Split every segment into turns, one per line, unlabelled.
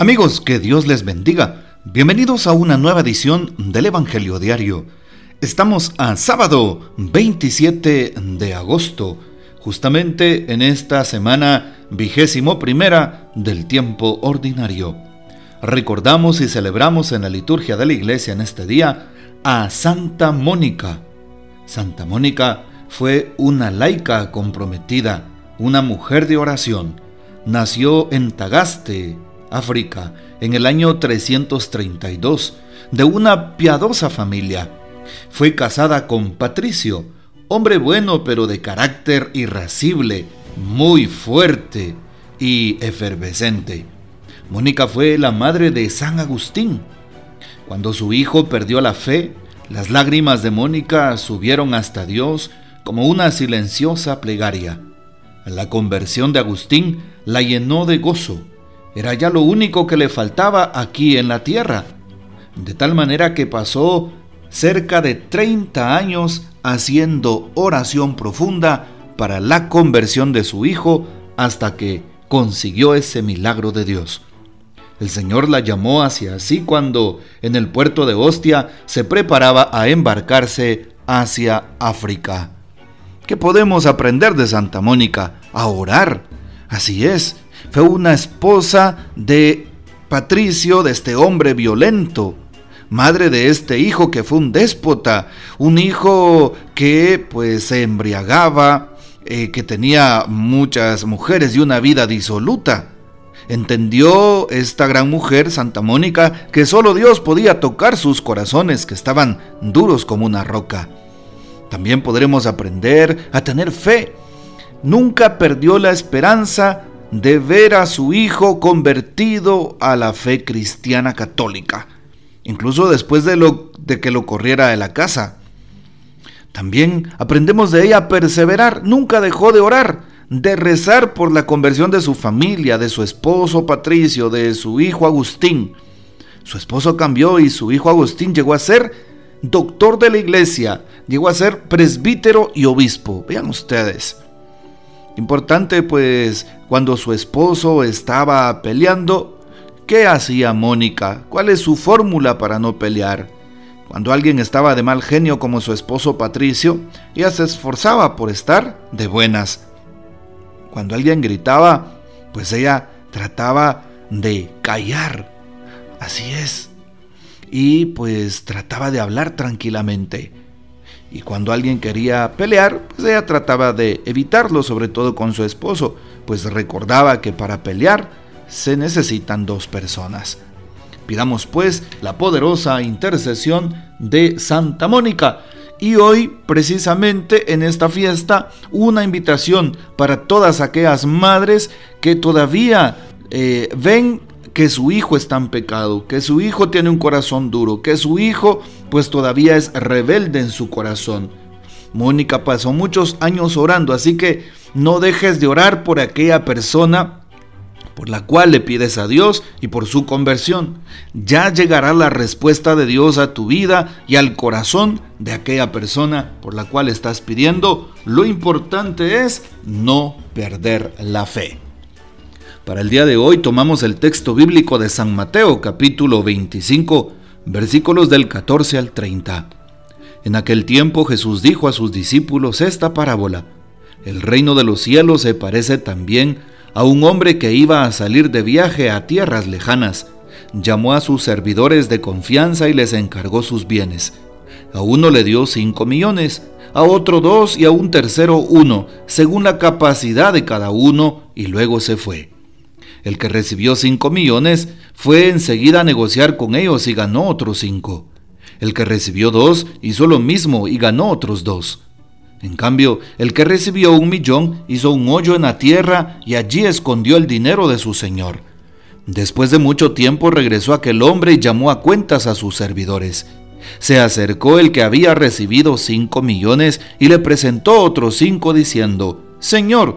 Amigos, que Dios les bendiga. Bienvenidos a una nueva edición del Evangelio Diario. Estamos a sábado 27 de agosto, justamente en esta semana vigésimo primera del tiempo ordinario. Recordamos y celebramos en la liturgia de la iglesia en este día a Santa Mónica. Santa Mónica fue una laica comprometida, una mujer de oración. Nació en Tagaste, África, en el año 332, de una piadosa familia. Fue casada con Patricio, hombre bueno pero de carácter irascible, muy fuerte y efervescente. Mónica fue la madre de San Agustín. Cuando su hijo perdió la fe, las lágrimas de Mónica subieron hasta Dios como una silenciosa plegaria. La conversión de Agustín la llenó de gozo era ya lo único que le faltaba aquí en la tierra. De tal manera que pasó cerca de 30 años haciendo oración profunda para la conversión de su hijo hasta que consiguió ese milagro de Dios. El Señor la llamó hacia sí cuando en el puerto de Ostia se preparaba a embarcarse hacia África. ¿Qué podemos aprender de Santa Mónica? A orar. Así es, fue una esposa de Patricio, de este hombre violento, madre de este hijo que fue un déspota, un hijo que pues se embriagaba, eh, que tenía muchas mujeres y una vida disoluta. Entendió esta gran mujer, Santa Mónica, que solo Dios podía tocar sus corazones que estaban duros como una roca. También podremos aprender a tener fe. Nunca perdió la esperanza de ver a su hijo convertido a la fe cristiana católica, incluso después de, lo, de que lo corriera de la casa. También aprendemos de ella a perseverar, nunca dejó de orar, de rezar por la conversión de su familia, de su esposo Patricio, de su hijo Agustín. Su esposo cambió y su hijo Agustín llegó a ser doctor de la iglesia, llegó a ser presbítero y obispo. Vean ustedes. Importante pues cuando su esposo estaba peleando, ¿qué hacía Mónica? ¿Cuál es su fórmula para no pelear? Cuando alguien estaba de mal genio como su esposo Patricio, ella se esforzaba por estar de buenas. Cuando alguien gritaba, pues ella trataba de callar. Así es. Y pues trataba de hablar tranquilamente. Y cuando alguien quería pelear, pues ella trataba de evitarlo, sobre todo con su esposo, pues recordaba que para pelear se necesitan dos personas. Pidamos pues la poderosa intercesión de Santa Mónica. Y hoy, precisamente en esta fiesta, una invitación para todas aquellas madres que todavía eh, ven que su hijo está en pecado, que su hijo tiene un corazón duro, que su hijo pues todavía es rebelde en su corazón. Mónica pasó muchos años orando, así que no dejes de orar por aquella persona por la cual le pides a Dios y por su conversión. Ya llegará la respuesta de Dios a tu vida y al corazón de aquella persona por la cual estás pidiendo. Lo importante es no perder la fe. Para el día de hoy tomamos el texto bíblico de San Mateo capítulo 25 versículos del 14 al 30. En aquel tiempo Jesús dijo a sus discípulos esta parábola. El reino de los cielos se parece también a un hombre que iba a salir de viaje a tierras lejanas. Llamó a sus servidores de confianza y les encargó sus bienes. A uno le dio cinco millones, a otro dos y a un tercero uno, según la capacidad de cada uno, y luego se fue. El que recibió cinco millones fue enseguida a negociar con ellos y ganó otros cinco. El que recibió dos hizo lo mismo y ganó otros dos. En cambio, el que recibió un millón hizo un hoyo en la tierra y allí escondió el dinero de su señor. Después de mucho tiempo regresó aquel hombre y llamó a cuentas a sus servidores. Se acercó el que había recibido cinco millones y le presentó otros cinco diciendo, Señor,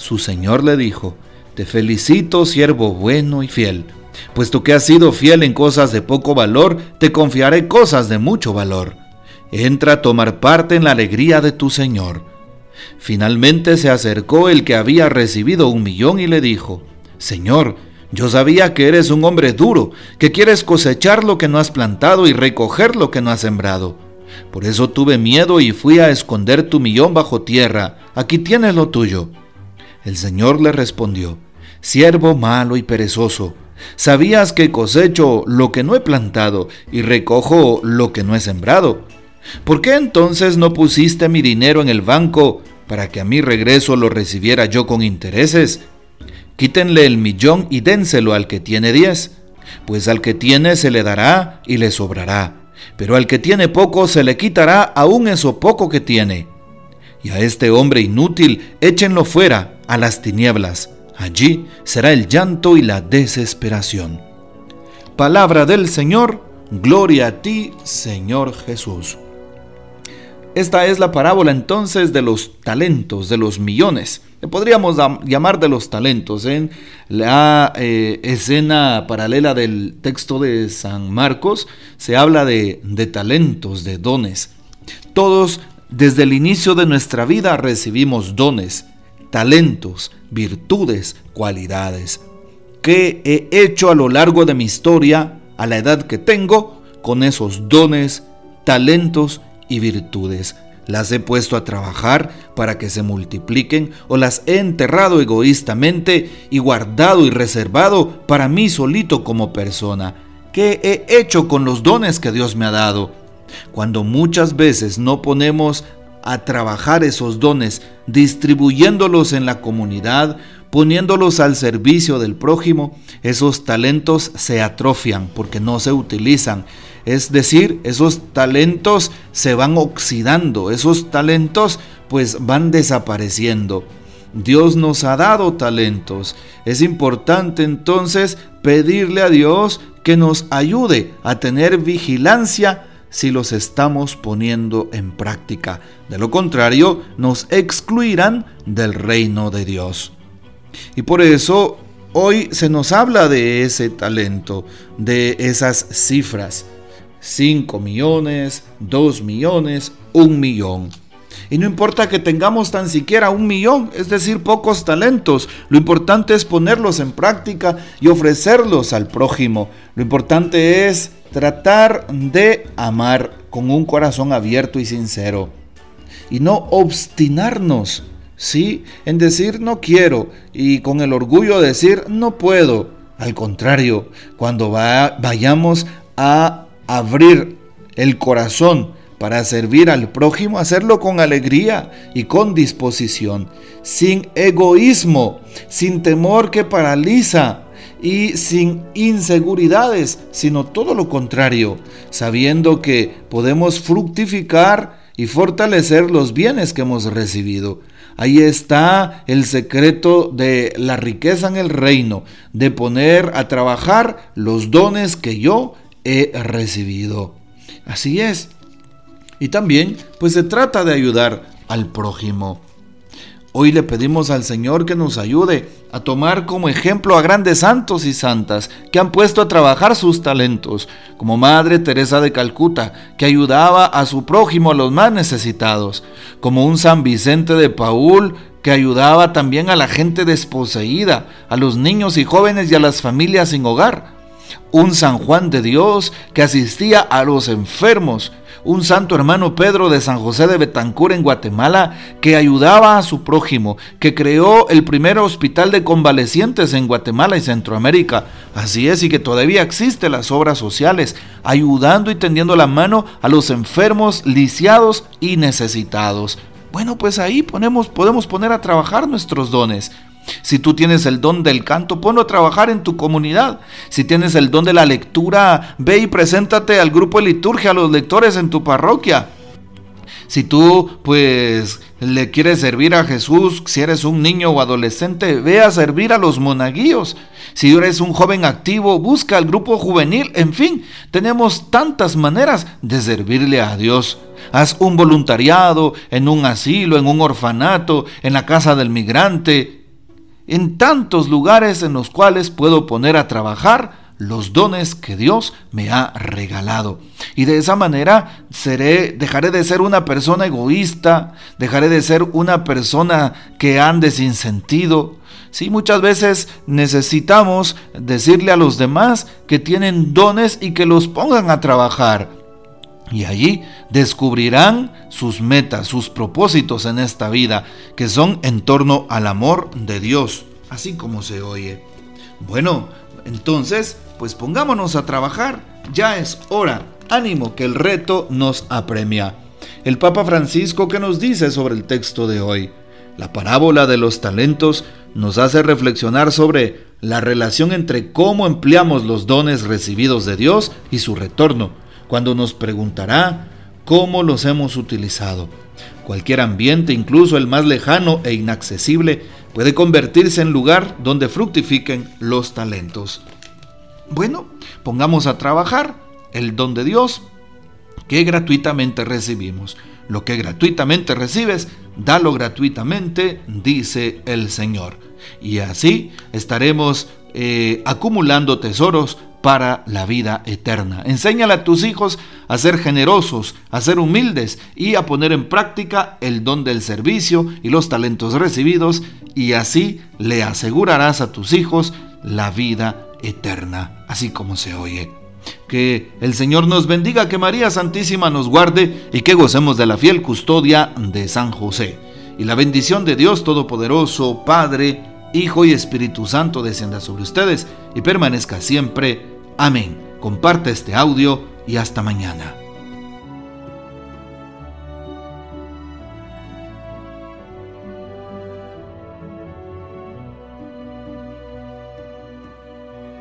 Su señor le dijo, Te felicito, siervo bueno y fiel. Puesto que has sido fiel en cosas de poco valor, te confiaré cosas de mucho valor. Entra a tomar parte en la alegría de tu Señor. Finalmente se acercó el que había recibido un millón y le dijo, Señor, yo sabía que eres un hombre duro, que quieres cosechar lo que no has plantado y recoger lo que no has sembrado. Por eso tuve miedo y fui a esconder tu millón bajo tierra. Aquí tienes lo tuyo. El Señor le respondió, Siervo malo y perezoso, sabías que cosecho lo que no he plantado y recojo lo que no he sembrado. ¿Por qué entonces no pusiste mi dinero en el banco para que a mi regreso lo recibiera yo con intereses? Quítenle el millón y dénselo al que tiene diez, pues al que tiene se le dará y le sobrará, pero al que tiene poco se le quitará aún eso poco que tiene. Y a este hombre inútil échenlo fuera a las tinieblas, allí será el llanto y la desesperación. Palabra del Señor, gloria a ti, Señor Jesús. Esta es la parábola entonces de los talentos, de los millones. Le podríamos llamar de los talentos. En la eh, escena paralela del texto de San Marcos se habla de, de talentos, de dones. Todos desde el inicio de nuestra vida recibimos dones, talentos, virtudes, cualidades. ¿Qué he hecho a lo largo de mi historia, a la edad que tengo, con esos dones, talentos y virtudes? las he puesto a trabajar para que se multipliquen o las he enterrado egoístamente y guardado y reservado para mí solito como persona. ¿Qué he hecho con los dones que Dios me ha dado? Cuando muchas veces no ponemos a trabajar esos dones, distribuyéndolos en la comunidad, poniéndolos al servicio del prójimo, esos talentos se atrofian porque no se utilizan es decir, esos talentos se van oxidando, esos talentos pues van desapareciendo. Dios nos ha dado talentos. Es importante entonces pedirle a Dios que nos ayude a tener vigilancia si los estamos poniendo en práctica. De lo contrario, nos excluirán del reino de Dios. Y por eso hoy se nos habla de ese talento, de esas cifras. 5 millones, 2 millones, 1 millón. Y no importa que tengamos tan siquiera un millón, es decir, pocos talentos, lo importante es ponerlos en práctica y ofrecerlos al prójimo. Lo importante es tratar de amar con un corazón abierto y sincero. Y no obstinarnos, ¿sí? En decir no quiero y con el orgullo decir no puedo. Al contrario, cuando vayamos a abrir el corazón para servir al prójimo, hacerlo con alegría y con disposición, sin egoísmo, sin temor que paraliza y sin inseguridades, sino todo lo contrario, sabiendo que podemos fructificar y fortalecer los bienes que hemos recibido. Ahí está el secreto de la riqueza en el reino, de poner a trabajar los dones que yo he recibido. Así es. Y también, pues se trata de ayudar al prójimo. Hoy le pedimos al Señor que nos ayude a tomar como ejemplo a grandes santos y santas que han puesto a trabajar sus talentos, como Madre Teresa de Calcuta, que ayudaba a su prójimo, a los más necesitados, como un San Vicente de Paul, que ayudaba también a la gente desposeída, a los niños y jóvenes y a las familias sin hogar un San Juan de Dios que asistía a los enfermos, un santo hermano Pedro de San José de Betancur en Guatemala que ayudaba a su prójimo, que creó el primer hospital de convalecientes en Guatemala y Centroamérica. Así es, y que todavía existen las obras sociales, ayudando y tendiendo la mano a los enfermos, lisiados y necesitados. Bueno, pues ahí podemos poner a trabajar nuestros dones. Si tú tienes el don del canto, ponlo a trabajar en tu comunidad. Si tienes el don de la lectura, ve y preséntate al grupo de liturgia, a los lectores en tu parroquia. Si tú, pues, le quieres servir a Jesús, si eres un niño o adolescente, ve a servir a los monaguillos. Si eres un joven activo, busca al grupo juvenil. En fin, tenemos tantas maneras de servirle a Dios. Haz un voluntariado en un asilo, en un orfanato, en la casa del migrante, en tantos lugares en los cuales puedo poner a trabajar los dones que Dios me ha regalado. Y de esa manera seré, dejaré de ser una persona egoísta, dejaré de ser una persona que ande sin sentido. Sí, muchas veces necesitamos decirle a los demás que tienen dones y que los pongan a trabajar. Y allí descubrirán sus metas, sus propósitos en esta vida, que son en torno al amor de Dios, así como se oye. Bueno, entonces pues pongámonos a trabajar, ya es hora, ánimo que el reto nos apremia. El Papa Francisco, ¿qué nos dice sobre el texto de hoy? La parábola de los talentos nos hace reflexionar sobre la relación entre cómo empleamos los dones recibidos de Dios y su retorno, cuando nos preguntará cómo los hemos utilizado. Cualquier ambiente, incluso el más lejano e inaccesible, puede convertirse en lugar donde fructifiquen los talentos. Bueno, pongamos a trabajar el don de Dios que gratuitamente recibimos. Lo que gratuitamente recibes, dalo gratuitamente, dice el Señor. Y así estaremos eh, acumulando tesoros para la vida eterna. Enséñale a tus hijos a ser generosos, a ser humildes y a poner en práctica el don del servicio y los talentos recibidos y así le asegurarás a tus hijos la vida eterna, así como se oye. Que el Señor nos bendiga, que María Santísima nos guarde y que gocemos de la fiel custodia de San José. Y la bendición de Dios Todopoderoso, Padre, Hijo y Espíritu Santo descienda sobre ustedes y permanezca siempre. Amén. Comparte este audio y hasta mañana.